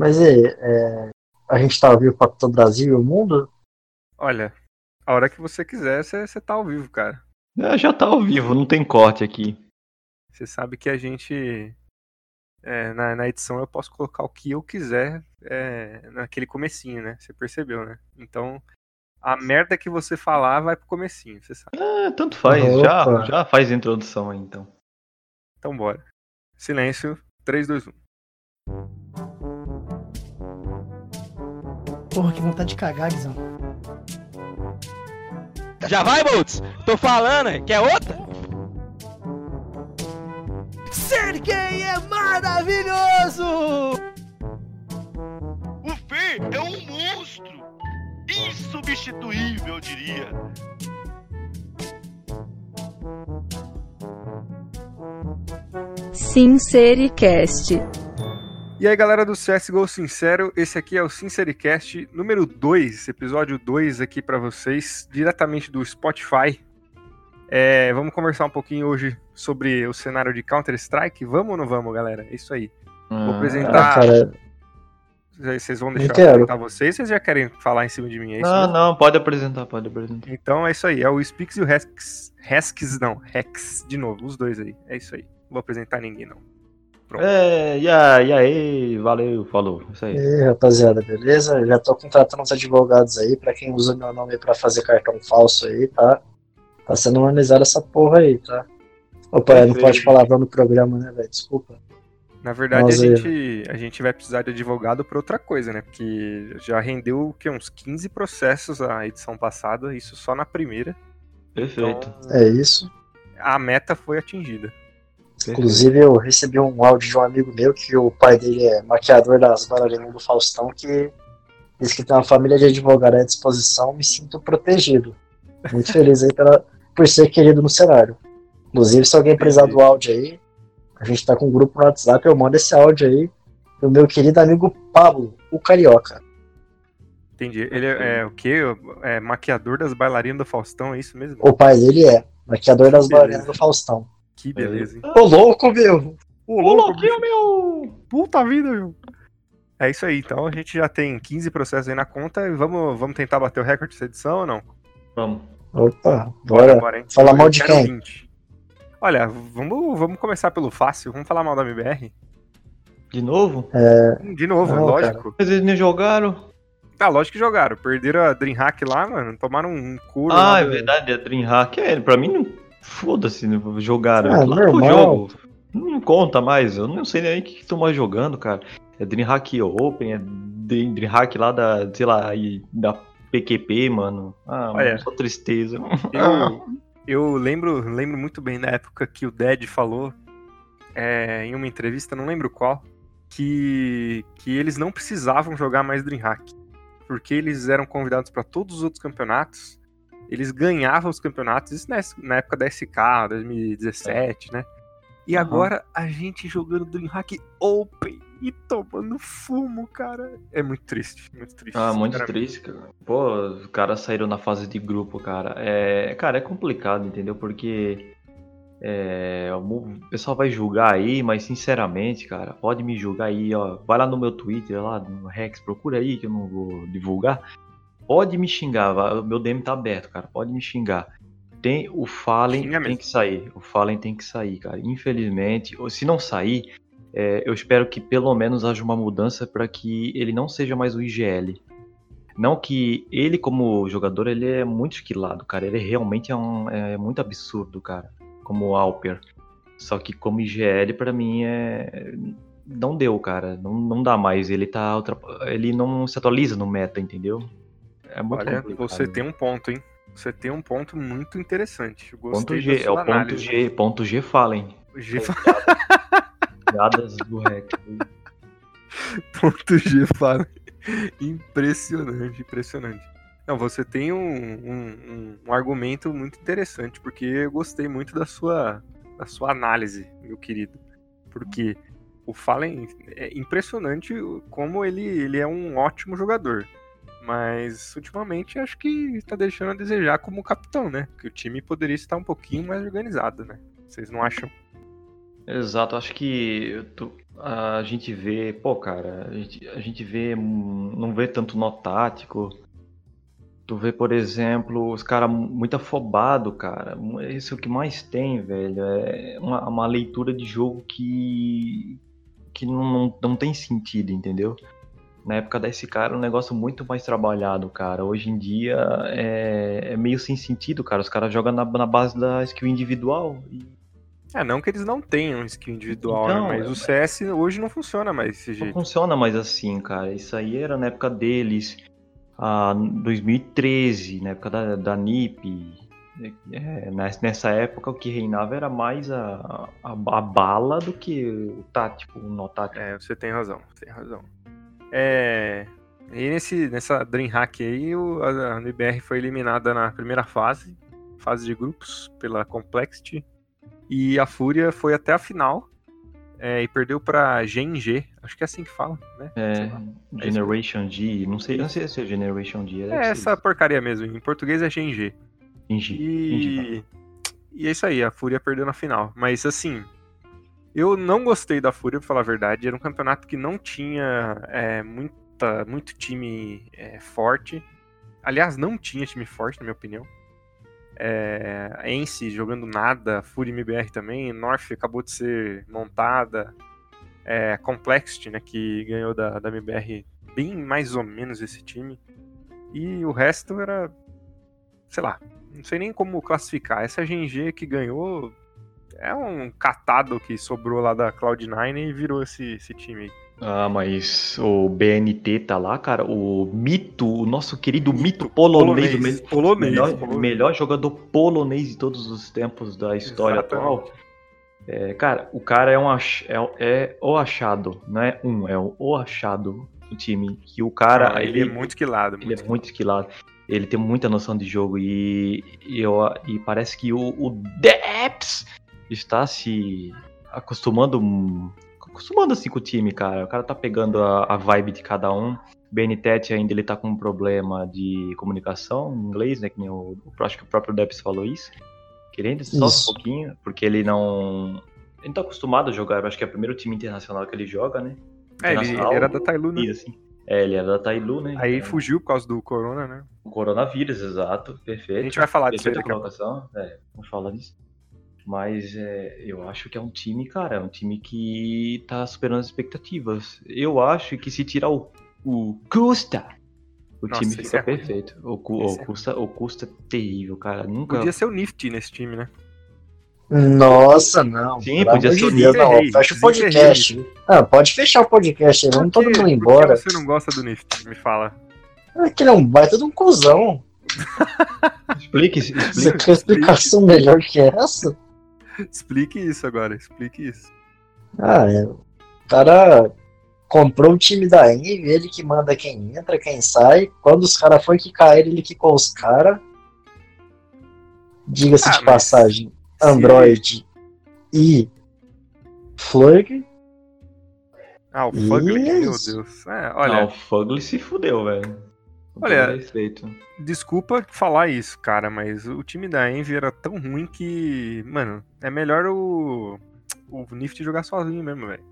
Mas aí, é, a gente tá ao vivo pra todo o Brasil e o mundo? Olha, a hora que você quiser, você, tá ao vivo, cara. É, já tá ao vivo, não tem corte aqui. Você sabe que a gente. é, na, na edição eu posso colocar o que eu quiser é, naquele comecinho, né? Você percebeu, né? Então, a merda que você falar vai pro comecinho, você sabe. É, tanto faz, Opa. já, já faz a introdução aí então. Então bora. Silêncio, 3, 2, 1. Porra, que vontade de cagar, Guizão. Já vai, Boltz? Tô falando, quer outra? Ser gay é maravilhoso! O Fê é um monstro! Insubstituível, eu diria. Sincericast. E aí, galera do CSGO Sincero, esse aqui é o Sincericast número 2, episódio 2 aqui pra vocês, diretamente do Spotify. É, vamos conversar um pouquinho hoje sobre o cenário de Counter-Strike. Vamos ou não vamos, galera? É isso aí. Vou Ah, Ah, apresentar. cara, Vocês vão deixar eu apresentar vocês, vocês já querem falar em cima de mim? É isso Não, mesmo? não, pode apresentar, pode apresentar. Então é isso aí, é o Spix e o Rex. Resks não, Rex, de novo, os dois aí. É isso aí. Não vou apresentar ninguém, não. Pronto. É, e aí, e aí, valeu, falou. Isso aí. e aí, rapaziada, beleza? Já tô contratando uns advogados aí pra quem usa meu nome pra fazer cartão falso aí, tá? Tá sendo organizada essa porra aí, tá? Opa, não Perfeito. pode falar no programa, né, velho? Desculpa. Na verdade, Nossa, a, gente, a gente vai precisar de advogado pra outra coisa, né? Porque já rendeu que, uns 15 processos a edição passada, isso só na primeira. Perfeito. É isso. A meta foi atingida. Inclusive, eu recebi um áudio de um amigo meu que o pai dele é maquiador das bailarinas do Faustão, que diz que tem uma família de advogados à disposição. Me sinto protegido. Muito feliz aí pela, por ser querido no cenário. Inclusive, se alguém precisar do áudio aí, a gente tá com um grupo no WhatsApp, eu mando esse áudio aí do meu querido amigo Pablo, o Carioca. Entendi. Ele é, é o quê? É maquiador das bailarinas do Faustão, é isso mesmo? O pai dele é maquiador das bailarinas do Faustão. Que beleza, hein? Ô, louco, meu! Ô, louco, louquinho, meu! Puta vida, meu. É isso aí, então a gente já tem 15 processos aí na conta e vamos, vamos tentar bater o recorde dessa edição ou não? Vamos. Opa, bora. hein? Fala mal de quem? 20. Olha, vamos, vamos começar pelo fácil, vamos falar mal da MBR? De novo? De novo, Não, lógico. Mas eles nem jogaram? Tá, lógico que jogaram. Perderam a Dreamhack lá, mano. Tomaram um couro. Ah, lá é verdade, a Dreamhack. É, pra mim não. Foda-se, né, jogaram. Ah, Lá no normal. jogo. Não conta mais, eu não sei nem o que estão mais jogando, cara. É Dreamhack Open, é Dream- Dreamhack lá da, sei lá, da PQP, mano. Ah, Olha. mano, só tristeza. Eu, eu lembro, lembro muito bem da época que o Dead falou é, em uma entrevista, não lembro qual, que, que eles não precisavam jogar mais Dreamhack. Porque eles eram convidados para todos os outros campeonatos. Eles ganhavam os campeonatos, isso na, época da SK, 2017, né? E agora a gente jogando Dreamhack Open e tomando fumo, cara. É muito triste, muito triste. Ah, muito triste, cara. Pô, os caras saíram na fase de grupo, cara. É, cara, é complicado, entendeu? Porque é, o pessoal vai julgar aí, mas sinceramente, cara, pode me julgar aí, ó. Vai lá no meu Twitter, lá no Rex, procura aí que eu não vou divulgar. Pode me xingar, o meu DM tá aberto, cara. Pode me xingar. Tem o Fallen Xinga tem mesmo. que sair. O Fallen tem que sair, cara. Infelizmente, ou se não sair, é, eu espero que pelo menos haja uma mudança para que ele não seja mais o IGL. Não que ele, como jogador, ele é muito esquilado, cara. Ele realmente é, um, é muito absurdo, cara. Como Alper. Só que como IGL, pra mim, é. Não deu, cara. Não, não dá mais. Ele tá. Ele não se atualiza no meta, entendeu? É muito Olha, complicado. você tem um ponto, hein? Você tem um ponto muito interessante. Ponto G, é o ponto análise. G, ponto G Fallen. O G Piadas do Rex. ponto G fala. Impressionante, impressionante. Não, você tem um, um, um- um argumento muito interessante, porque eu gostei muito da sua, da sua análise, meu querido. Porque o Fallen é impressionante como ele, ele é um ótimo jogador. Mas ultimamente acho que tá deixando a desejar como capitão, né? Que o time poderia estar um pouquinho mais organizado, né? Vocês não acham? Exato, acho que tô- a gente vê, pô, cara, a gente, a gente vê, não vê tanto nó tático. Tu vê, por exemplo, os caras muito afobado, cara. Isso é o que mais tem, velho. É uma, uma leitura de jogo que, que não, não, não tem sentido, entendeu? Na época desse cara, um negócio muito mais trabalhado, cara. Hoje em dia é, é meio sem sentido, cara. Os caras jogam na, na base da skill individual. E É, não que eles não tenham skill individual, Então, né? Mas o CS hoje não funciona mais desse Não jeito. funciona mais assim, cara. Isso aí era na época deles, ah, 2013, na época da, da NiP. É, nes- nessa época o que reinava era mais a, a, a bala do que o tático, o nó tático. É, você tem razão, você tem razão. É. E nesse, nessa Dreamhack aí, o, a, NBR foi eliminada na primeira fase, fase de grupos, pela Complexity. E a Fúria foi até a final. é, e perdeu pra GNG, acho que é assim que fala, né? É. Generation G, não sei, não sei se é Generation G. É ser essa porcaria mesmo, em português é GNG. isso. Entendi, entendi. E, e é isso aí, a Fúria perdeu na final. Mas assim, eu não gostei da Fúria, pra falar a verdade. Era um campeonato que não tinha é, muita, muito time é, forte. Aliás, não tinha time forte, na minha opinião. É, Ence jogando nada, Fúria MBR também, North acabou de ser montada. É, Complexity, né, que ganhou da, da MBR bem mais ou menos esse time. E o resto era, sei lá, não sei nem como classificar. Essa GNG que ganhou é um catado que sobrou lá da Cloud9 e virou esse, esse time aí. Ah, mas o BNT tá lá, cara. O Mito, o nosso querido Mito polonês, o me- polonês, melhor, polonês. melhor jogador polonês de todos os tempos da história Exatamente. atual. É, cara, o cara é um é, é o achado, não é um, é o, o achado do time. Que o cara, Ah, ele, ele, é muito quilado. ele é muito esquilado. Ele tem muita noção de jogo e, e, e parece que o, o Deps está se acostumando acostumando assim com o time, cara. O cara tá pegando a, a vibe de cada um. BNTET ainda ele tá com um problema de comunicação em inglês, né? Que nem o, acho que o próprio Deps falou isso. Querendo só Isso. um pouquinho, porque ele não. Ele não tá acostumado a jogar, eu acho que é o primeiro time internacional que ele joga, né? É, ele, ele era da Tailu, né? Assim. É, ele era da Tailu, né? Aí É, fugiu por causa do Corona, né? o coronavírus, exato, perfeito. A gente vai falar disso aí colocação, é, vamos falar disso. Mas é, eu acho que é um time, cara, é um time que tá superando as expectativas. Eu acho que se tirar o, o Custa, o Nossa, time fica é perfeito. O, o é Custa, o Custa é terrível, cara. Nunca. Podia ser o Nifty nesse time, né? Nossa, não. Sim, pelo podia ser o Deus, não. Fecha o podcast. Ah, pode fechar o podcast aí, vamos todo mundo por que embora. você não gosta do Nifty? Me fala. É que ele é um baita de um cuzão. Explique, Você explique. quer explicação melhor que essa? Explique isso agora, explique isso. Ah, é. O cara comprou o time da Envy, ele que manda quem entra, quem sai. Quando os caras foi que caíram, ele quicou os caras. Diga-se Ah, de passagem, Android e Flurg. Ah, o Fugly, Isso. meu Deus. É, olha, Não, o Fugly se fudeu, velho. Olha, desculpa falar isso, cara, mas o time da Envy era tão ruim que, mano, é melhor o, o Nifty jogar sozinho mesmo, velho.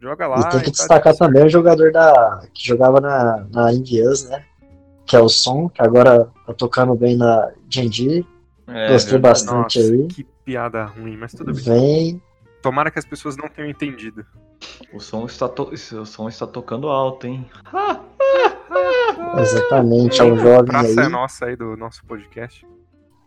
Joga lá. e tem que tá destacar certo. também o jogador da, que jogava na, na Indias, né? Que é o Som, que agora tá tocando bem na Genji. É, Gostei verdade. bastante Nossa, aí. que piada ruim, mas tudo bem. Vem. Tomara que as pessoas não tenham entendido. O som está, to- o som está tocando alto, hein? Exatamente, é um jovem Praça é aí. nossa aí do nosso podcast.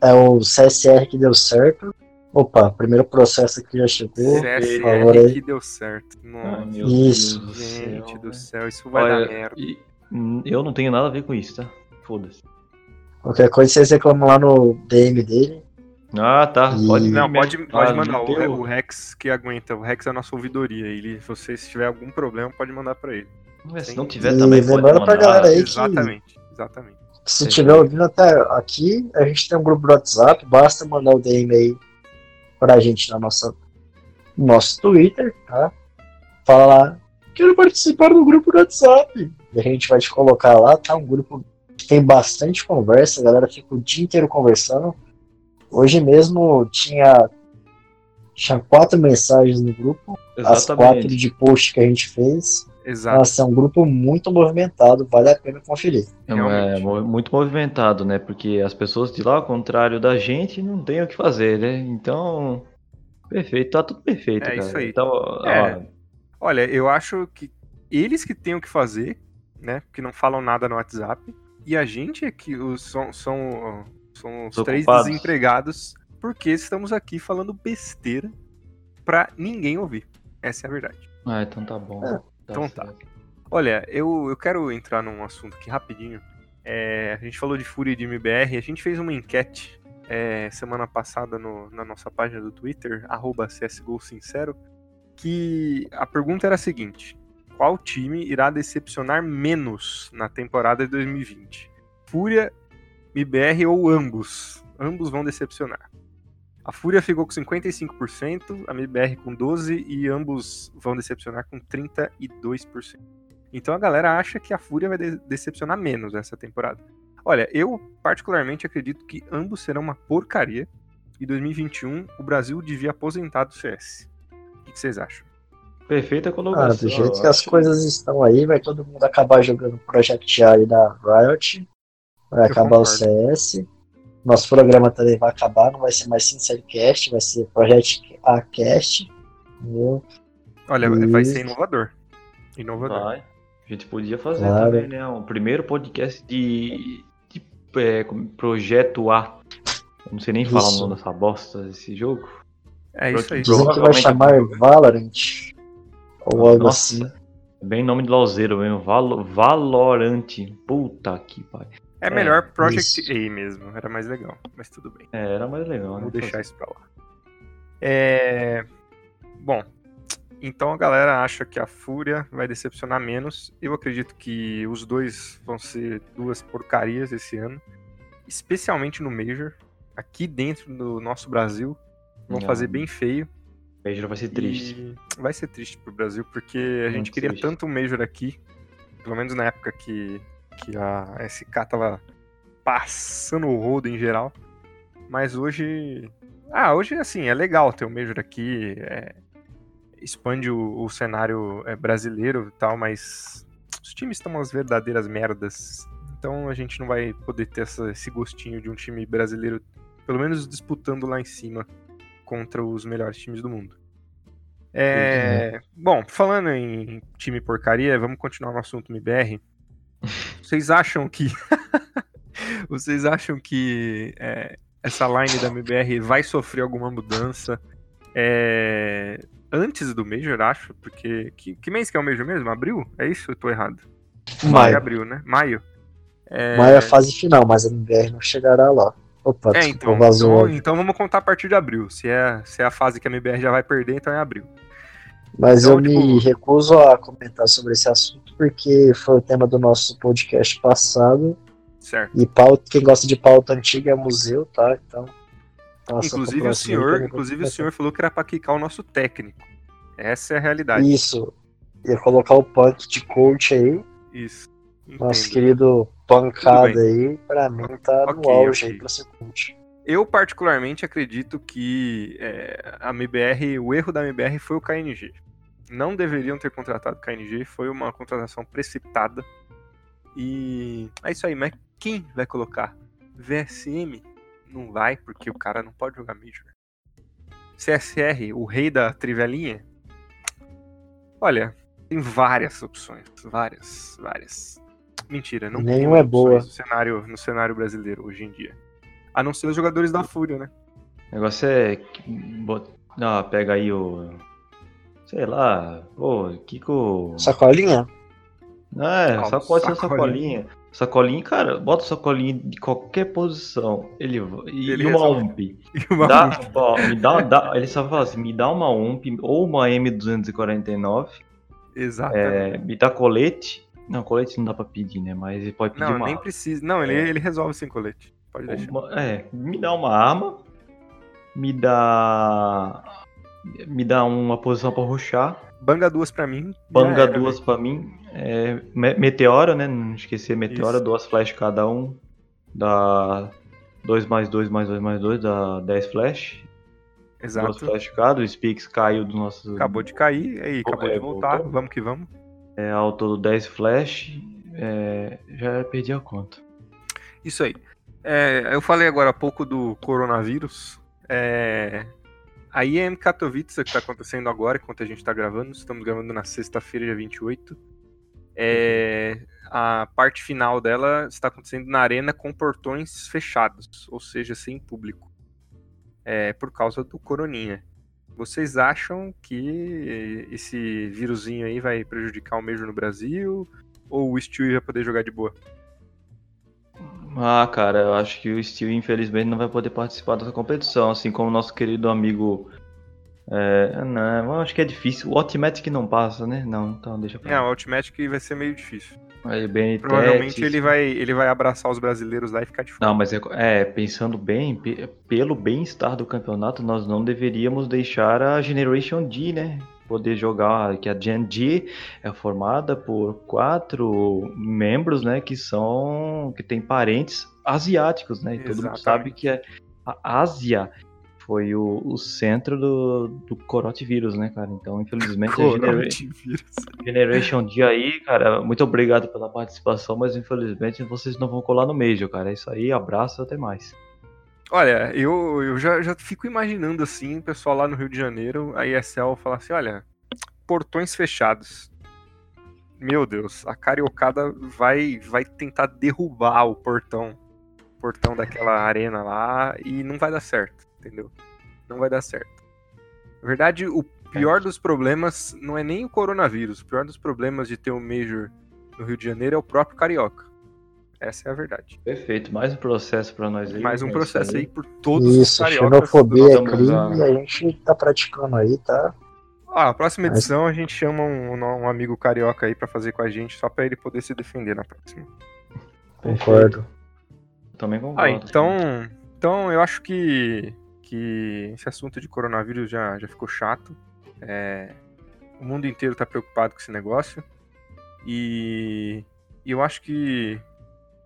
É o CSR que deu certo. Opa, primeiro processo que já chegou. CSR que deu certo. Nossa, meu Isso. Deus do gente céu, do velho. céu, isso vai Olha, dar merda. e- hum, eu não tenho nada a ver com isso, tá? Foda-se. Qualquer coisa vocês reclamam lá no DM dele. Ah, tá. E- Pode Não, pode, pode Ah, mandar. O, o- Rex que aguenta. O Rex é a nossa ouvidoria. Ele, se você se tiver algum problema, pode mandar pra ele. Se não tiver E também, pode lembrando pra mandar. galera aí que- Exatamente, exatamente. Se Sim. estiver ouvindo até aqui, a gente tem um grupo do WhatsApp. Basta mandar o DM aí pra gente na nossa, no nosso Twitter, tá? Fala lá, quero participar do grupo do WhatsApp. E a gente vai te colocar lá, tá? Um grupo que tem bastante conversa, a galera fica o dia inteiro conversando. Hoje mesmo tinha Tinha quatro mensagens no grupo, as quatro de post que a gente fez. Exato. Nossa, é um grupo muito movimentado, vale a pena conferir. É, Realmente. mo- muito movimentado, né? Porque as pessoas de lá, ao contrário da gente, não tem o que fazer, né? Então, perfeito, tá tudo perfeito, É cara. isso aí. Então, ó, É. Olha, eu acho que eles que têm o que fazer, né? Que não falam nada no WhatsApp. E a gente é que os, são, são, são os Os três ocupados. desempregados porque estamos aqui falando besteira pra ninguém ouvir. Essa é a verdade. Ah, então tá bom. É. Então tá. certo. Olha, eu, eu quero entrar num assunto aqui rapidinho. É, a gente falou de Fúria e de MBR, a gente fez uma enquete é, semana passada no- na nossa página do Twitter, arroba CSGO Sincero, que a pergunta era a seguinte: qual time irá decepcionar menos na temporada de 2020? Fúria, MBR ou ambos? Ambos vão decepcionar. A Fúria ficou com 55%, a MBR com 12% e ambos vão decepcionar com 32%. Então a galera acha que a Fúria vai de- decepcionar menos essa temporada. Olha, eu particularmente acredito que ambos serão uma porcaria. E 2021 o Brasil devia aposentar do CS. O que vocês acham? Perfeita Ah, colocação. do jeito que as coisas estão aí, vai todo mundo acabar jogando Project A aí da Riot. Vai Eu acabar o concordo. CS. Nosso programa também vai acabar, não vai ser mais Sincercast, vai ser Project A Cast. Entendeu? Olha, vai Isso. ser inovador. Inovador. Vai. A gente podia fazer Claro. também, né? Um primeiro podcast de, de é, Projeto A. Eu não sei nem falar o Isso. nome dessa bosta desse jogo. É isso aí. Dizem que vai chamar Valorant. Ou algo Nossa. assim. Bem nome de lauzeiro mesmo. Valo, Valorante. Puta que pariu. É É, melhor Project isso. A mesmo. Era mais legal. Mas tudo bem. É, era mais legal, né? Vamos deixar isso pra lá. É... Bom, então a galera acha que a Fúria vai decepcionar menos. Eu acredito que os dois vão ser duas porcarias esse ano. Especialmente no Major. Aqui dentro do nosso Brasil. Vão Não. fazer bem feio. Major vai ser triste. E vai ser triste pro Brasil, porque a gente Muito queria triste. tanto um Major aqui. Pelo menos na época que, que a SK tava passando o rodo em geral. Mas hoje. Ah, hoje assim, é legal ter um Major aqui. é, expande o, o cenário é, brasileiro e tal, mas os times estão umas verdadeiras merdas. Então a gente não vai poder ter essa- esse gostinho de um time brasileiro, pelo menos disputando lá em cima contra os melhores times do mundo. É, bom, falando em time porcaria, vamos continuar no assunto MBR. Vocês acham que. Vocês acham que é, essa line da MBR vai sofrer alguma mudança é, antes do Major, acho? Porque. Que, que mês que é o Major mesmo? Abril? É isso? Eu tô errado. É Maio. abril, né? Maio. É, Maio é a fase final, mas a MBR não chegará lá. Opa, é, então, então, então vamos contar a partir de abril. Se é, se é a fase que a MBR já vai perder, então é abril. Mas Então, eu me tipo- recuso a comentar sobre esse assunto porque foi o tema do nosso podcast passado. Certo. E pauta, quem gosta de pauta antiga é museu, tá? Então. Inclusive o senhor, inclusive o senhor falou que era pra quicar o nosso técnico. Essa é a realidade. Isso. Ia colocar o punk de coach aí. Isso. Nosso Entendo. querido pancada aí, pra mim tá no Ok, auge ok. aí pra ser coach. Eu particularmente acredito que é, a MBR, o erro da MBR foi o KNG. Não deveriam ter contratado o KNG, foi uma contratação precipitada. E é isso aí, mas quem vai colocar? VSM? Não vai, porque o cara não pode jogar Major. CSR, o rei da trivelinha? Olha, tem várias opções, várias, várias. Mentira, não tem Nenhuma é boa. no cenário, no cenário brasileiro hoje em dia. A não ser os jogadores da Fúria, né? O negócio é. que bot- Ah, pega aí o. Sei lá. Pô, Kiko. Sacolinha? É, Ah, só pode ser sacolinha. sacolinha. Sacolinha, cara, bota o sacolinha de qualquer posição. Ele e, Ele e uma. UMP. E uma- Dá, ó, me dá, dá- ele só fala assim, me dá uma UMP ou uma M249, Exatamente. é, me dá colete. Não, colete não dá pra pedir, né? Mas ele pode pedir não, uma nem arma. precisa. Não, ele, É. ele resolve sem colete. Pode deixar. Uma- é, me dá uma arma, me dá. Me dá uma posição pra ruxar, Banga duas pra mim. banga era, duas velho. pra mim, é, me- meteora, né? Não esquecer meteora, Isso. duas flash cada um, dá 2 mais 2 mais 2 mais 2, dá 10 flash. Exato. Flash card, o Spix caiu do nosso. Acabou de cair, aí acabou É, de voltar. voltou. Vamos que vamos. É, ao todo 10 Flash. é, já perdi a conta. Isso aí. É, eu falei agora há pouco do coronavírus. É, a IEM Katowice, que está acontecendo agora, enquanto a gente está gravando, estamos gravando na sexta-feira, dia 28. É, a parte final dela está acontecendo na arena com portões fechados, ou seja, sem público. É, por causa do coroninha. Vocês acham que esse vírusinho aí vai prejudicar o Major no Brasil? Ou o Stewie vai poder jogar de boa? Ah, cara, eu acho que o Steel, infelizmente, não vai poder participar dessa competição, assim como o nosso querido amigo. É, não, eu acho que é difícil. O que não passa, né? Não, então deixa pra É, o que vai ser meio difícil. Aí, BNT, Provavelmente ele vai, ele vai abraçar os brasileiros lá e ficar de fora. Não, mas é, é, pensando bem, pe- pelo bem-estar do campeonato, nós não deveríamos deixar a Generation D, né? Poder jogar, que a Gen D é formada por quatro membros, né? Que são, que tem parentes asiáticos, né? E todo mundo sabe que a, a Ásia foi o, o centro do, do coronavírus, né, cara? Então, infelizmente, a. Generation D aí, cara, muito obrigado pela participação, mas infelizmente vocês não vão colar no Major, cara. É isso aí, abraço, até mais. Olha, eu, eu já, já fico imaginando assim, o pessoal lá no Rio de Janeiro, a ESL falar assim, olha, portões fechados. Meu Deus, a cariocada vai, vai tentar derrubar o portão, portão daquela arena lá e não vai dar certo, entendeu? Não vai dar certo. Na verdade, o pior dos problemas não é nem o coronavírus, o pior dos problemas de ter um Major no Rio de Janeiro é o próprio carioca. Essa é a verdade. Perfeito, mais um processo pra nós aí. Mais um é isso processo aí por todos os Isso, cariocas. xenofobia é crime a- e a gente tá praticando aí, tá? Ah, a próxima Mas- edição a gente chama um, um amigo carioca aí pra fazer com a gente, só pra ele poder se defender na próxima. Concordo. Também concordo. Ah, então, então eu acho que, que esse assunto de coronavírus já, já ficou chato. É, o mundo inteiro tá preocupado com esse negócio. E, e eu acho que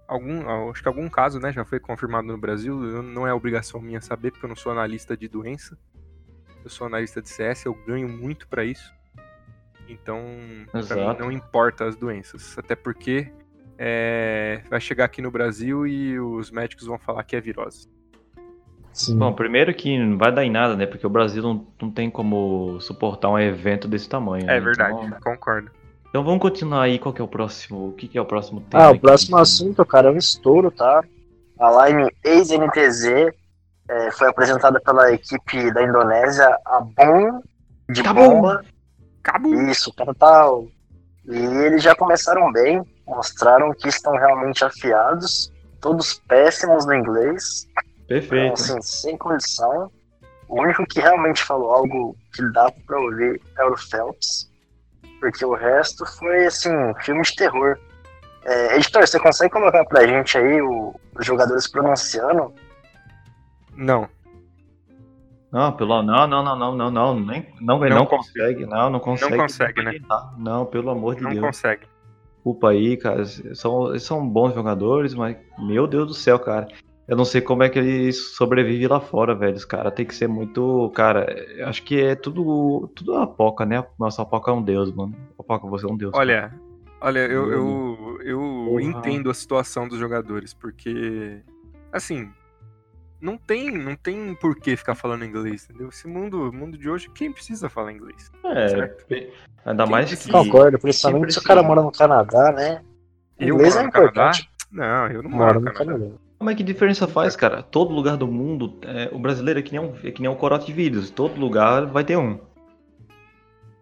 algum, eu acho que algum caso, né, já foi confirmado no Brasil. Não é obrigação minha saber, porque eu não sou analista de doença. Eu sou analista de CS, eu ganho muito pra isso. Então, pra mim não importa as doenças, até porque é, vai chegar aqui no Brasil e os médicos vão falar que é virose. Sim. Bom, primeiro que não vai dar em nada, né? Porque o Brasil não, não tem como suportar um evento desse tamanho. né? É verdade, Então, concordo. Então vamos continuar aí. Qual que é o próximo? O que, que é o próximo tema? Ah, o próximo assunto, cara, é um estouro, tá? A Line ex-NTZ é, foi apresentada pela equipe da Indonésia, a Boom de Tá bom. bomba. Isso, cara, tá. E eles já começaram bem, mostraram que estão realmente afiados, todos péssimos no inglês, então, Perfeito. assim, sem condição. O único que realmente falou algo que dá pra ouvir é o Phelps, porque o resto foi, assim, filme de terror. É, editor, você consegue colocar pra gente aí o- os jogadores pronunciando? Não, Não, pelo não, não, não, não, não, não, nem, não, não, Não consegue, não, não consegue. consegue, né? Não, pelo amor de não Deus. consegue. Desculpa aí, cara. São, eles são bons jogadores, mas meu Deus do céu, cara. Eu não sei como é que eles sobrevivem lá fora, velho. Os caras tem que ser muito. Cara, eu acho que é tudo. Tudo a Poca, né? Nossa, a Poca é um deus, mano. A Poca, você é um deus. Olha, olha, eu, eu, eu Porra. entendo a situação dos jogadores, porque, assim, não tem, não tem por que ficar falando inglês, entendeu? Esse mundo, mundo de hoje, quem precisa falar inglês? É, certo. ainda Quem mais que. Concordo, principalmente se o cara mora no Canadá, né? Eu Inglês moro é no Canadá? importante. Não, eu não moro no no Canadá. Canadá. Como é que diferença faz, cara? Todo lugar do mundo, é, o brasileiro é que nem um, é que nem um corote de vírus. Todo lugar vai ter um.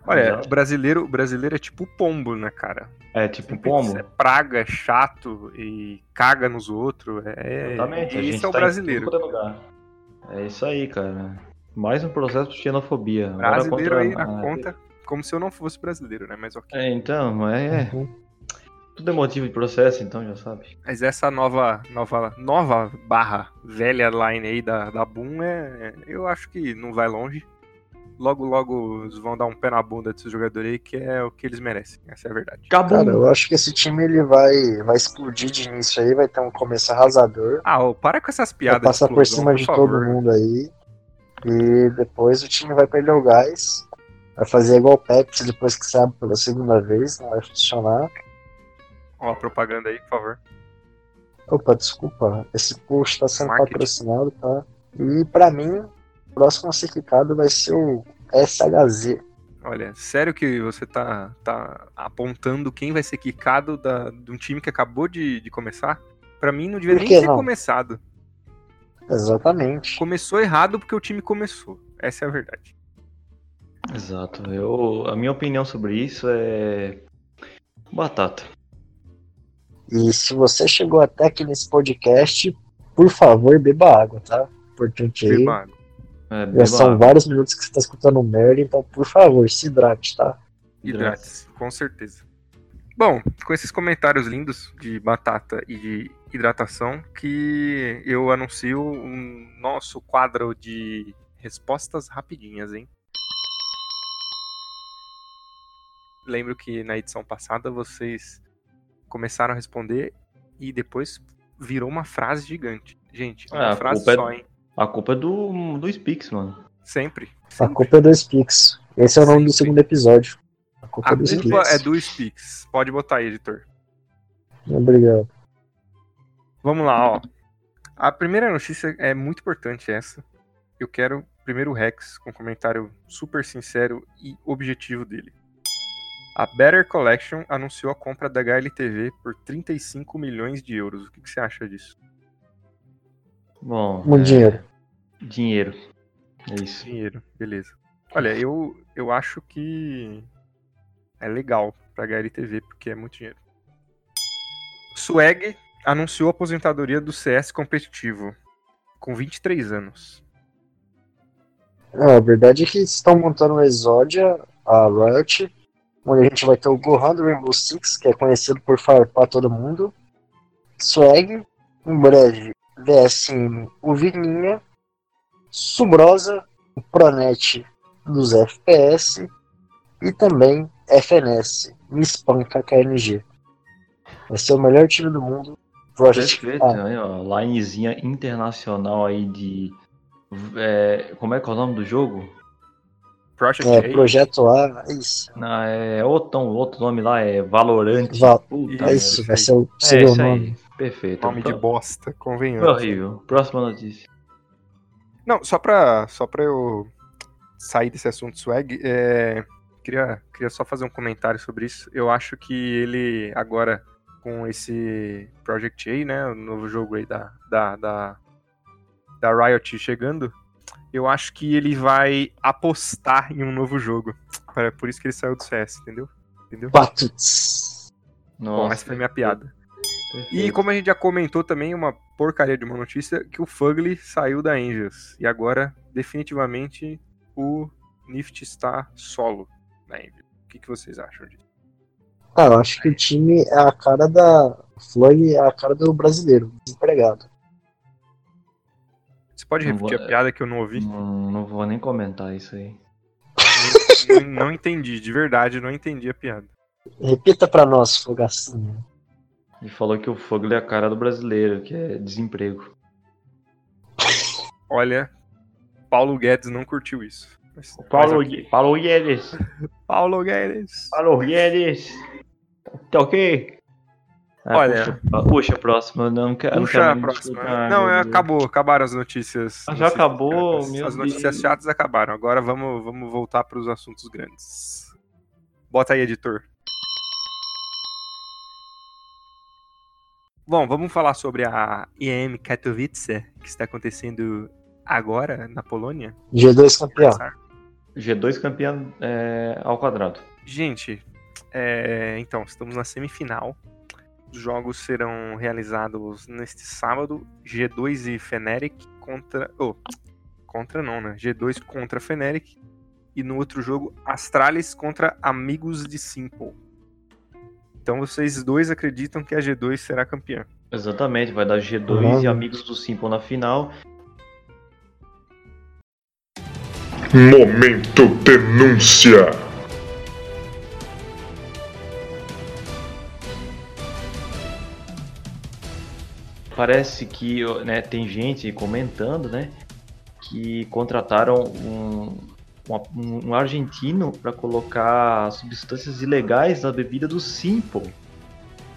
Olha, o brasileiro, brasileiro é tipo pombo, né, cara? É tipo Sempre pombo. É praga, é chato e caga nos outros. É, Exatamente. a esse gente é o tá brasileiro. todo lugar. É isso aí, cara. Mais um processo de xenofobia. Agora Brasileiro contra- aí na ah, conta, como se eu não fosse brasileiro, né? Mas ok. É, então, é. Uhum. Tudo é motivo de processo, então já sabe. Mas essa nova, nova, nova barra velha line aí da, da Boom é, eu acho que não vai longe. Logo, logo eles vão dar um pé na bunda desses jogadores aí, que é o que eles merecem. Essa é a verdade. Acabou. Cara, eu acho que esse time ele vai, vai explodir de início aí, vai ter um começo arrasador. Ah, ô, para com essas Vai piadas. passar de por cima de favor. todo mundo aí. E depois o time vai perder o gás. Vai fazer igual o Pepsi depois que abre pela segunda vez, não vai funcionar. Ó, a propaganda aí, por favor. Opa, desculpa. Esse post tá sendo Marketing. patrocinado, tá? E pra mim, o próximo classificado vai ser o SHZ. Olha, sério que você tá, tá apontando quem vai ser quicado da, de um time que acabou de, de começar? Pra mim não devia nem que ter não? começado. Exatamente. Começou errado porque o time começou. Essa é a verdade. Exato. Eu, a minha opinião sobre isso é. Batata. E se você chegou até aqui nesse podcast, por favor, beba água, tá? Importante aí. Beba água. É, Já são água. vários minutos que você tá escutando merda, então por favor, se hidrate, tá? Hidrate-se, com certeza. Bom, com esses comentários lindos de batata e de hidratação, que eu anuncio um nosso quadro de respostas rapidinhas, hein? Lembro que na edição passada vocês começaram a responder e depois virou uma frase gigante. Gente, uma a frase culpa é- só, hein? A culpa é do, do Spix, mano. Sempre. A sempre. culpa é do Spix. Esse é o nome do Sempre. segundo episódio. A culpa A é do culpa Spix. é do Spix. Pode botar aí, editor. Obrigado. Vamos lá, ó. A primeira notícia é muito importante essa. Eu quero primeiro o Rex com um comentário super sincero e objetivo dele. A Better Collection anunciou a compra da HLTV por 35 milhões de euros. O que, que você acha disso? Bom. Muito é, dinheiro. Dinheiro. É isso. Dinheiro, beleza. Olha, eu, eu acho que é legal pra HLTV, porque é muito dinheiro. Swag anunciou a aposentadoria do CS competitivo, com 23 anos. É, a verdade é que estão montando o Exodia, a Riot, onde a gente vai ter o Gohan do Rainbow Six, que é conhecido por farpar todo mundo. Swag, em breve, VSM, o Vininha, Subrosa, o Pronet dos FPS e também FNS, me espanca KNG. Vai ser o melhor time do mundo. Project Perfeito, Ah, aí, ó. Linezinha internacional aí de. é, como é que é o nome do jogo? Project é, A, Projeto A, é isso. Não, é outro, outro nome lá é Valorant. Va- Puta É isso, vai ser o É o isso nome. aí. Perfeito. nome de Pro- bosta, convenhamos. horrível. Próxima notícia. Não, só pra, só pra eu sair desse assunto swag, é, queria, queria só fazer um comentário sobre isso. Eu acho que ele agora, com esse Project A, né, o novo jogo aí da, da, da, da Riot chegando, eu acho que ele vai apostar em um novo jogo. É por isso que ele saiu do CS, entendeu? Entendeu? Patuts. Bom, essa foi minha piada. E perfeito. como a gente já comentou também, uma porcaria de uma notícia, que o Fugly saiu da Angels. E agora, definitivamente, o Nift está solo na Angels. O que, que vocês acham disso? Ah, eu acho que o time é a cara da. O Floyd é a cara do brasileiro, desempregado. Você pode Não repetir vou- a piada que eu não ouvi? Não, não vou nem comentar isso aí. não, não entendi, de verdade, não entendi a piada. Repita pra nós, Fogacinho. Ele falou que o Fogler é a cara do brasileiro, que é desemprego. Olha, Paulo Guedes não curtiu isso. Mas- mas Paulo, ok. Paulo Guedes. Paulo Guedes. Paulo Guedes. Tá ok? Ah, Olha- Puxa, a próxima. Não quero. não Puxa a próxima. não, é, acabou, acabaram as notícias. Ah, já notícias acabou? chatas. Meu As notícias Deus. chatas acabaram. Agora vamos, vamos voltar para os assuntos grandes. Bota aí, editor. Bom, vamos falar sobre a EM Katowice, que está acontecendo agora na Polônia. G2 campeão. G2 campeão é, ao quadrado. Gente, é, então, estamos na semifinal. Os jogos serão realizados neste sábado. G2 e Fnatic contra. Oh, contra não, né? G2 contra Fnatic. E no outro jogo, Astralis contra Amigos de Simple. Então vocês dois acreditam que a G2 será campeã. Exatamente, vai dar G2 e Provável. amigos do Simple na final. Momento Denúncia. Parece que né, tem gente comentando, né? que contrataram um, um, um argentino para colocar substâncias ilegais na bebida do Simple.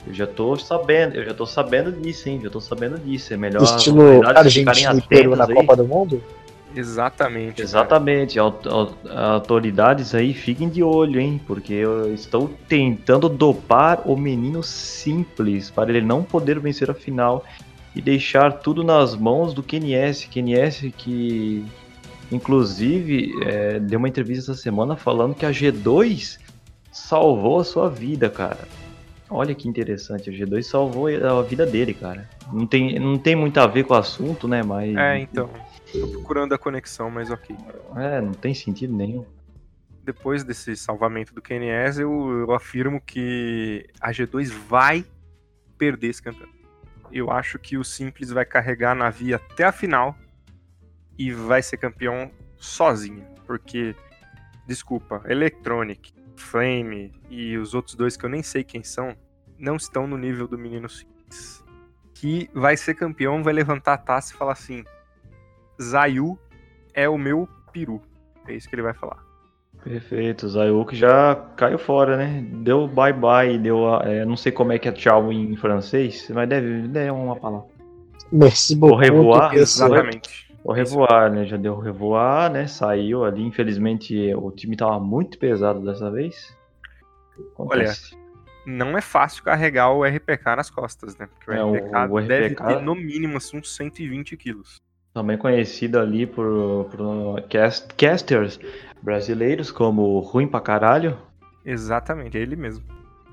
Eu já tô sabendo, eu já tô sabendo disso, hein? Já tô sabendo disso. É melhor Estilo e Peru na aí. Copa do Mundo? Exatamente. Exatamente, Au- au- autoridades aí fiquem de olho, hein? Porque eu estou tentando dopar o menino simples para ele não poder vencer a final e deixar tudo nas mãos do KNS. KNS que, inclusive, é, deu uma entrevista essa semana falando que a G2 salvou a sua vida, cara. Olha que interessante, a G2 salvou a vida dele, cara. Não tem, não tem muito a ver com o assunto, né? Mas. É, então. Tô procurando a conexão, mas ok. É, não tem sentido nenhum. Depois desse salvamento do KNS, eu, eu afirmo que a G2 vai perder esse campeonato. Eu acho que o Simples vai carregar a Navi até a final e vai ser campeão sozinho. Porque, desculpa, Electronic, Flame e os outros dois que eu nem sei quem são, não estão no nível do menino Simples. Que vai ser campeão, vai levantar a taça e falar assim: Zayu é o meu peru. É isso que ele vai falar. Perfeito, o Zayuk já caiu fora, né? Deu bye bye, deu. a- é, não sei como é que é tchau em francês, mas deve, deve uma palavra. Merci beaucoup. isso. Exatamente. O revoar, né? Já deu o revoar, né? Saiu ali. Infelizmente o time tava muito pesado dessa vez. Acontece. Não é fácil carregar o RPK nas costas, né? Porque o É, o- RPK o deve RPK ter no mínimo assim, uns 120 quilos. Também conhecido ali por, por cast- casters brasileiros como Ruim pra Caralho. Exatamente, é ele mesmo.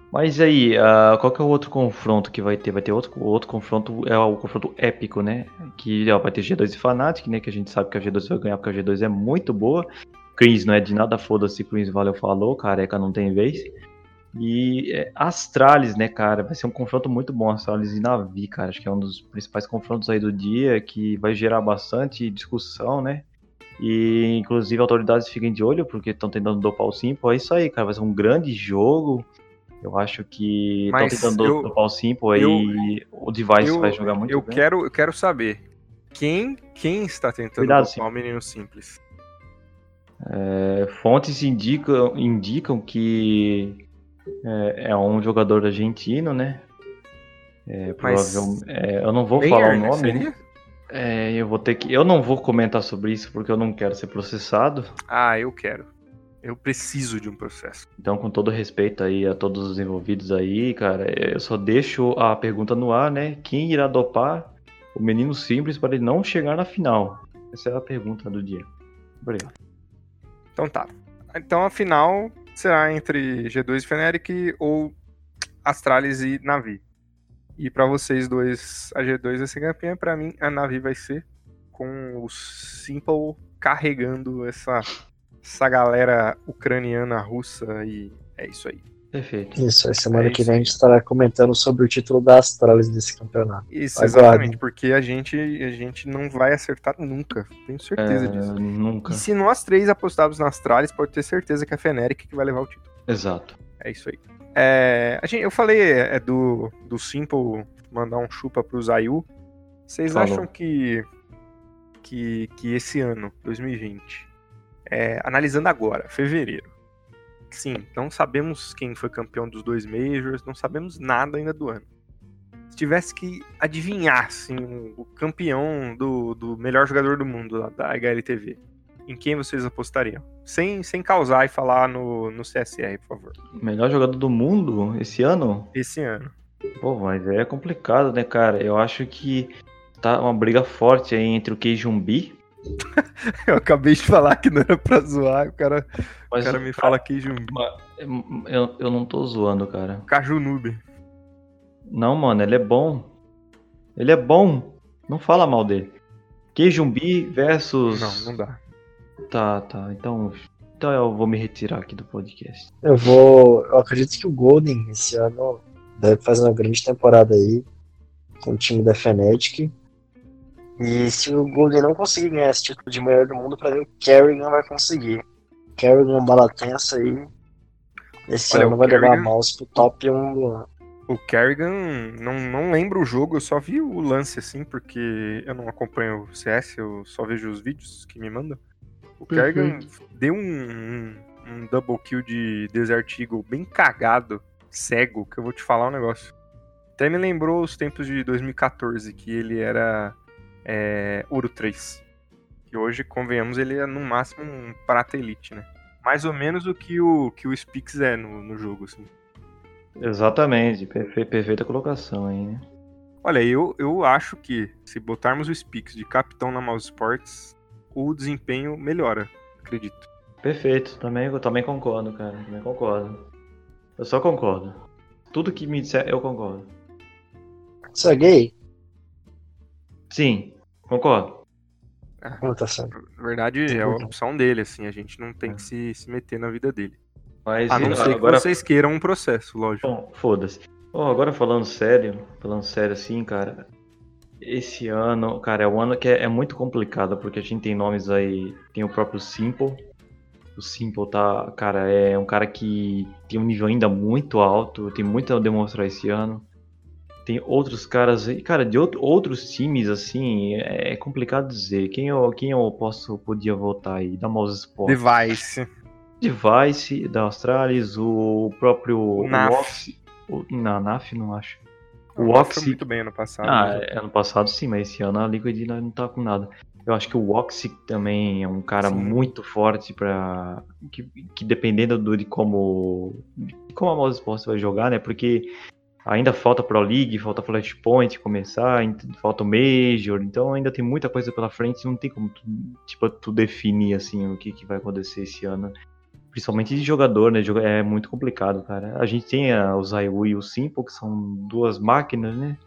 Mas aí, ah, qual que é o outro confronto que vai ter? Vai ter outro, outro confronto, é o confronto épico, né? Que ó, vai ter G2 e Fnatic, né? Que a gente sabe que a G2 vai ganhar porque a G2 é muito boa. Queens não é de nada, foda-se, Queens valeu, falou, careca não tem vez. E é, Astralis, né, cara? Vai ser um confronto muito bom, Astralis e Navi, cara. Acho que é um dos principais confrontos aí do dia, que vai gerar bastante discussão, né? E inclusive autoridades fiquem de olho, porque estão tentando dopar o Simple. É isso aí, cara. Vai ser um grande jogo. Eu acho que estão tentando eu- dopar o Simple aí. O device Eu, vai jogar muito eu bem. quero, eu quero saber quem, quem está tentando Cuidado, dopar o menino simples. É, fontes indicam, indicam que é, é um jogador argentino, né? É, provavelmente, é, eu não vou falar o né, nome. né? É, eu vou ter que. Eu não vou comentar sobre isso porque eu não quero ser processado. Ah, eu quero. Eu preciso de um processo. Então, com todo respeito aí a todos os envolvidos aí, cara, eu só deixo a pergunta no ar, né? Quem irá dopar o menino simples para ele não chegar na final? Essa é a pergunta do dia. Obrigado. Então tá. Então a final será entre G2 e Fnatic ou Astralis e Navi. E pra vocês dois, a G2 vai ser campeã. Pra mim, a Navi vai ser com o Simple carregando essa, essa galera ucraniana, russa e é isso aí. Perfeito. Isso, aí semana É que vem a gente estará comentando sobre o título da Astralis desse campeonato. Isso, exatamente, porque a gente, a gente não vai acertar nunca. Tenho certeza É, disso. nunca. E se nós três apostarmos na Astralis, pode ter certeza que é a Fnatic que vai levar o título. Exato. É isso aí. É, a gente, eu falei é, do, do Simple mandar um chupa pro Zayu. Vocês Falou. acham que, que, que esse ano, 2020, é, analisando agora, fevereiro, sim, não sabemos quem foi campeão dos dois Majors, não sabemos nada ainda do ano. Se tivesse que adivinhar assim, o- campeão do, do melhor jogador do mundo lá da HLTV, em quem vocês apostariam? Sem, sem causar e falar no, no CSR, por favor. Melhor jogador do mundo esse ano? Esse ano. Pô, mas é complicado, né, cara? Eu acho que tá uma briga forte aí entre o Keijumbi. Eu acabei de falar que não era pra zoar, o cara, o Mas cara o me fala um Eu, eu não tô zoando, cara. Caju Noob. Não, mano, ele é bom. Ele é bom. Não fala mal dele. Keijumbi versus. Não, não dá. Tá, tá. Então. Então eu vou me retirar aqui do podcast. Eu vou. Eu acredito que o Golden esse ano deve fazer uma grande temporada aí com o time da Fnatic. E se o Golden não conseguir ganhar esse título de melhor do mundo, pra ver o Kerrigan vai conseguir. Kerrigan, bala tensa aí. Esse Olha, ano vai levar a Kerrigan- mouse pro top 1 do ano. O Kerrigan, não, não lembro o jogo, eu só vi o lance assim, porque eu não acompanho o CS, eu só vejo os vídeos que me mandam. O Kerrigan deu um, um, um double kill de Desert Eagle bem cagado, cego, que eu vou te falar um negócio. Até me lembrou os tempos de 2014, que ele era é, Ouro 3. Que hoje, convenhamos, ele é no máximo um prata elite, né? Mais ou menos o que o, que o Spix é no, no jogo, assim. Exatamente, perfe- perfeita colocação aí, né? Olha, eu, eu acho que se botarmos o Spix de capitão na Mouse Sports, o desempenho melhora, acredito. Perfeito, também, eu também concordo, cara. Também concordo. Eu só concordo. Tudo que me disser, eu concordo. Você é gay? Sim, concordo. Não, tá certo. Na verdade, é a opção dele, assim, a gente não tem que se, se meter na vida dele. Mas A não ser agora, que vocês queiram um processo, lógico. Bom, foda-se. Bom, agora falando sério, falando sério assim, cara. Esse ano, cara, é um ano que é, é muito complicado, porque a gente tem nomes aí. Tem o próprio Simple. O Simple tá, cara, é um cara que tem um nível ainda muito alto, tem muito a demonstrar esse ano. Tem outros caras cara, de outro- outros times, assim, é complicado dizer. Quem eu, quem eu posso, podia votar aí? Da Mouse Sport. Device. Device da Australis, o próprio O NAF. Oxy- o, não, NAF não acho. O O Oxy. muito bem ano passado. Ah, mas- é, ano passado sim, mas esse ano a Liquid não tá com nada. Eu acho que o Oxy também é um cara Sim. muito forte para que, que dependendo do, de como de como a Mouse Sports vai jogar, né? Porque ainda falta Pro League, falta Flashpoint começar, falta o Major, então ainda tem muita coisa pela frente, não tem como tu, tipo, tu definir assim o que, que vai acontecer esse ano. Principalmente de jogador, né? É muito complicado, cara. A gente tem a, o Zaiwu e o Simple, que são duas máquinas, né?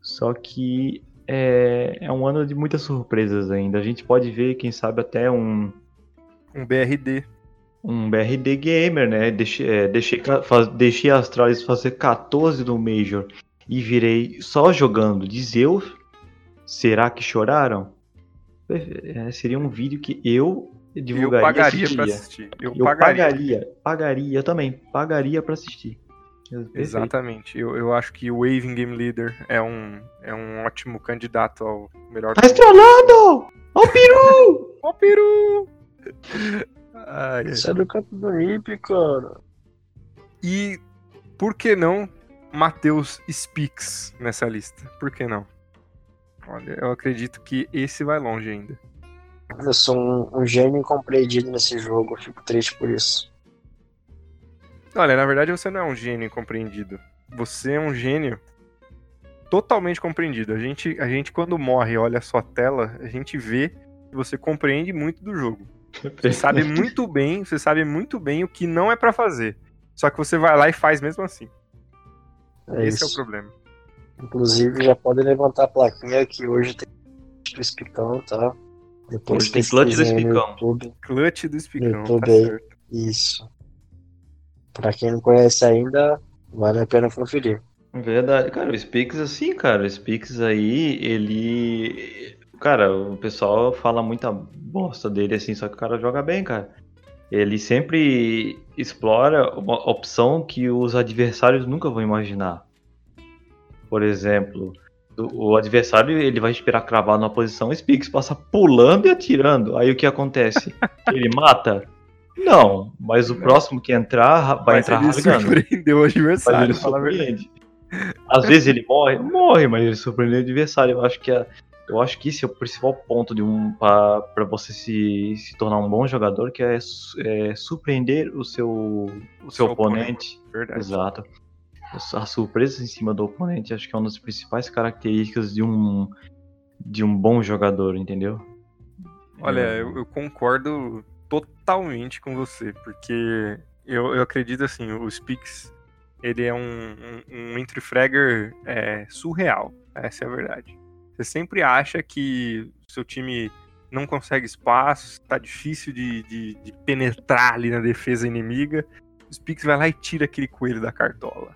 Só que é, é um ano de muitas surpresas ainda. A gente pode ver, quem sabe, até um, Um BRD. Um BRD Gamer, né? Deixei, é, deixei, faz- deixei a Astralis fazer 14 no Major e virei só jogando de Zeus. Será que choraram? É, seria um vídeo que eu Eu divulgaria. pagaria assistiria. pra assistir. Eu, Eu pagaria. pagaria, pagaria também, pagaria pra assistir. Perfeito. Exatamente. Eu, eu acho que o Waving Game Leader é um, é um ótimo candidato ao melhor. Tá estrelando! Ó o peru! Ó, peru! Ai. Isso é do campo do Hip, cara. E por que não Matheus Speaks nessa lista? Por que não? Olha, eu acredito que esse vai longe ainda. Eu sou um, um gênio incompreendido nesse jogo, eu fico triste por isso. Olha, na verdade você não é um gênio incompreendido. Você é um gênio totalmente compreendido. A gente, a gente quando morre e olha a sua tela, a gente vê que você compreende muito do jogo. Você sabe muito bem, você sabe muito bem o que não é pra fazer. Só que você vai lá e faz mesmo assim. É Esse é o isso. problema. Inclusive, já podem levantar a plaquinha que hoje tem do Espicão, tá? Depois Hoje tem clutch do Espicão. YouTube. Clutch do Espicão, YouTube tá. Isso. Pra quem não conhece ainda, vale a pena conferir. Verdade, cara, o Spix assim, cara, o Spix aí, ele. Cara, o pessoal fala muita bosta dele assim, só que o cara joga bem, cara. Ele sempre explora uma opção que os adversários nunca vão imaginar. Por exemplo, o adversário ele vai esperar cravar numa posição, o Spix passa pulando e atirando. Aí o que acontece? Ele mata? Não, mas o próximo que entrar vai Mas entrar ele rasgando. surpreendeu o Mas adversário, ele fala a verdade. surpreende. Às vezes ele morre, morre, mas ele surpreende o adversário. Eu acho que a- eu acho que esse é o principal ponto de um para você se, se tornar um bom jogador, que é, é surpreender o seu o seu Seu oponente. Verdade. Exato. A surpresa em cima do oponente acho que é uma das principais características de um de um bom jogador, entendeu? Olha, É. eu, eu concordo totalmente com você, porque eu, eu acredito assim, o Spix, ele é um, um, um entry fragger é, surreal, essa é a verdade. Você sempre acha que seu time não consegue espaço, tá difícil de, de, de penetrar ali na defesa inimiga, o Spix vai lá e tira aquele coelho da cartola.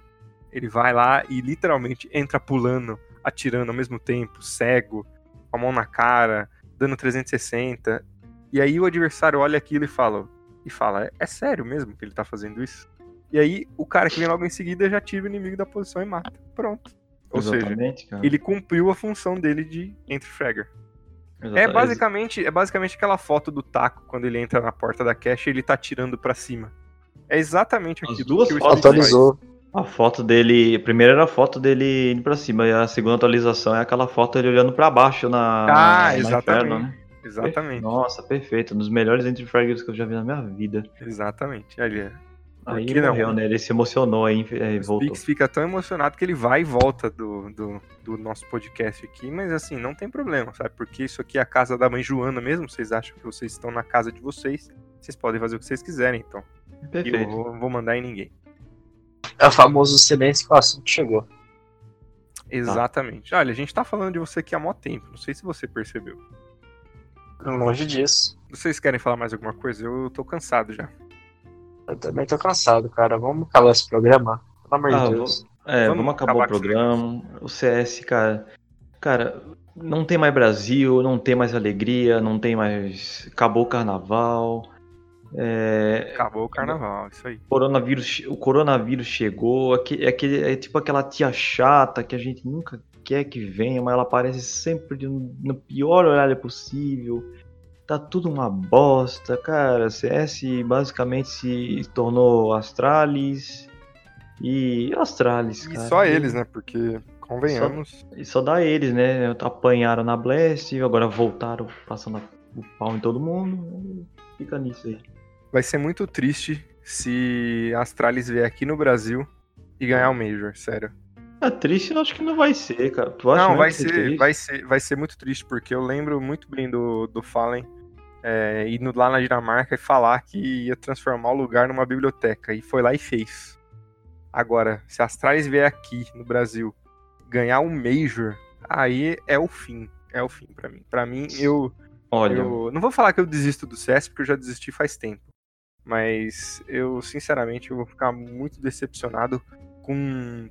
Ele vai lá e literalmente entra pulando, atirando ao mesmo tempo, cego, com a mão na cara, dando 360. E aí o adversário olha aquilo e fala, e fala, é, sério mesmo que ele tá fazendo isso? E aí, o cara que vem logo em seguida já tira o inimigo da posição e mata. Pronto. Ou seja, Exatamente, cara. ele cumpriu a função dele de entry fragger. É basicamente, é basicamente aquela foto do taco quando ele entra na porta da cache e ele tá tirando pra cima. É exatamente As aquilo duas que o fotos. Atualizou. A foto dele. A primeira era a foto dele indo pra cima, e a segunda atualização é aquela foto dele olhando pra baixo na. Ah, na exatamente. Inferno, né? Exatamente. Nossa, perfeito. Um dos melhores entry fraggers que eu já vi na minha vida. Exatamente. Ali, é. Aí não? morreu, né? Ele se emocionou aí e o voltou. Spix fica tão emocionado que ele vai e volta do, do, do nosso podcast aqui, mas assim, não tem problema, sabe? Porque isso aqui é a casa da mãe Joana mesmo, vocês acham que vocês estão na casa de vocês, vocês podem fazer o que vocês quiserem, então. E eu Perfeito. vou, vou mandar em ninguém. É o famoso silêncio que o assunto chegou. Exatamente. Olha, a gente tá falando de você aqui há mó tempo, não sei se você percebeu. Longe disso. Vocês querem falar mais alguma coisa? Eu tô cansado já. Eu também tô cansado, cara. Vamos acabar esse programa? Pelo amor Ah, de Deus. É, Vamos vamos, acabar acabar o programa. O CS, cara. Cara, não tem mais Brasil, não tem mais alegria, não tem mais. Acabou o carnaval. É, Acabou o carnaval, isso aí. coronavírus, o coronavírus chegou, é, aquele, é tipo aquela tia chata que a gente nunca quer que venha, mas ela aparece sempre no pior horário possível. Tá tudo uma bosta, cara. CS basicamente se tornou Astralis e Astralis, E cara. só eles, né? Porque, convenhamos, E só dá eles, né? Apanharam na Blast, agora voltaram passando o pau em todo mundo. Fica nisso aí. vai ser muito triste se Astralis vier aqui no Brasil e ganhar o Major, sério. É triste, eu acho que não vai ser, cara. Tu acha Não, vai ser, triste? vai, ser, vai ser muito triste, porque eu lembro muito bem do, do Fallen é, indo lá na Dinamarca e falar que ia transformar o lugar numa biblioteca. E foi lá e fez. Agora, se a Astralis vier aqui no Brasil ganhar um Major, aí é o fim. É o fim pra mim. Pra mim, eu, Olha, eu não vou falar que eu desisto do CS, porque eu já desisti faz tempo. Mas eu, sinceramente, eu vou ficar muito decepcionado com.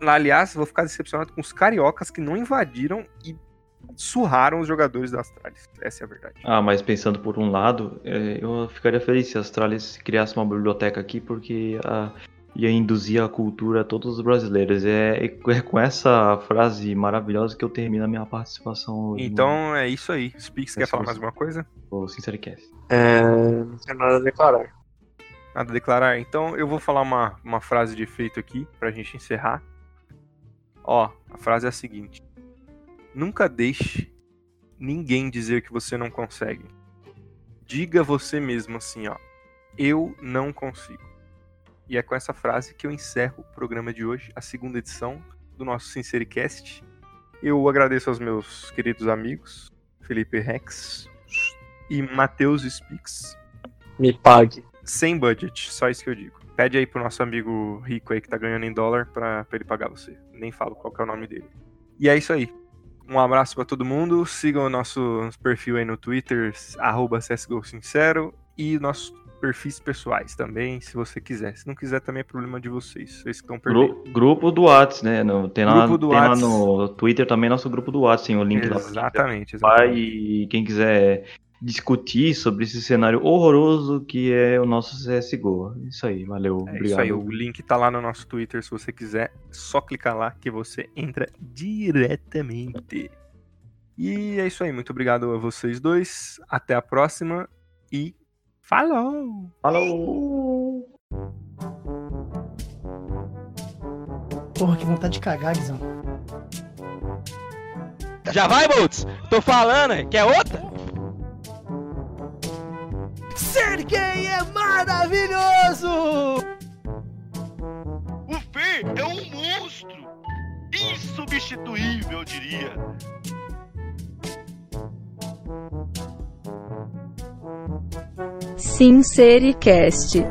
Aliás, vou ficar decepcionado com os cariocas que não invadiram e surraram os jogadores da Astralis. Essa é a verdade. ah, mas pensando por um lado, é, eu ficaria feliz se a Astralis criasse uma biblioteca aqui, porque ah, ia induzir a cultura a todos os brasileiros. É, é com essa frase maravilhosa que eu termino a minha participação hoje Então é isso aí. Spix, quer falar mais alguma coisa? no Sincericast. É, não tenho nada a declarar. Nada a declarar? Então eu vou falar uma, uma frase de efeito aqui pra gente encerrar. Ó, a frase é a seguinte: Nunca deixe ninguém dizer que você não consegue. Diga você mesmo assim, ó. Eu não consigo. E é com essa frase que eu encerro o programa de hoje, a segunda edição do nosso Sincericast. Eu agradeço aos meus queridos amigos, Felipe Rex e Matheus Spix Me pague. sem budget, só isso que eu digo. Pede aí pro nosso amigo rico aí que tá ganhando em dólar pra, pra ele pagar você. Nem falo qual é o nome dele. E é isso aí. Um abraço pra todo mundo. Sigam o nosso perfil aí no Twitter, arroba CSGO Sincero. E nossos perfis pessoais também, se você quiser. Se não quiser, também é problema de vocês. Vocês estão perdendo. Gru- grupo do Whats, né? No, tem lá, tem lá no Twitter também nosso grupo do Whats, tem o link lá. Exatamente, Vai exatamente. e quem quiser discutir sobre esse cenário horroroso que é o nosso CSGO. Isso aí, valeu. É obrigado. isso aí, o link tá lá no nosso Twitter, se você quiser, só clicar lá que você entra diretamente. E é isso aí, muito obrigado a vocês dois, até a próxima e falou! Falou! Porra, que vontade de cagar, Guizão. Já vai, Boltz? Tô falando, quer outra? Ser gay é maravilhoso! O Fê é um monstro! Insubstituível, eu diria. Sincericast.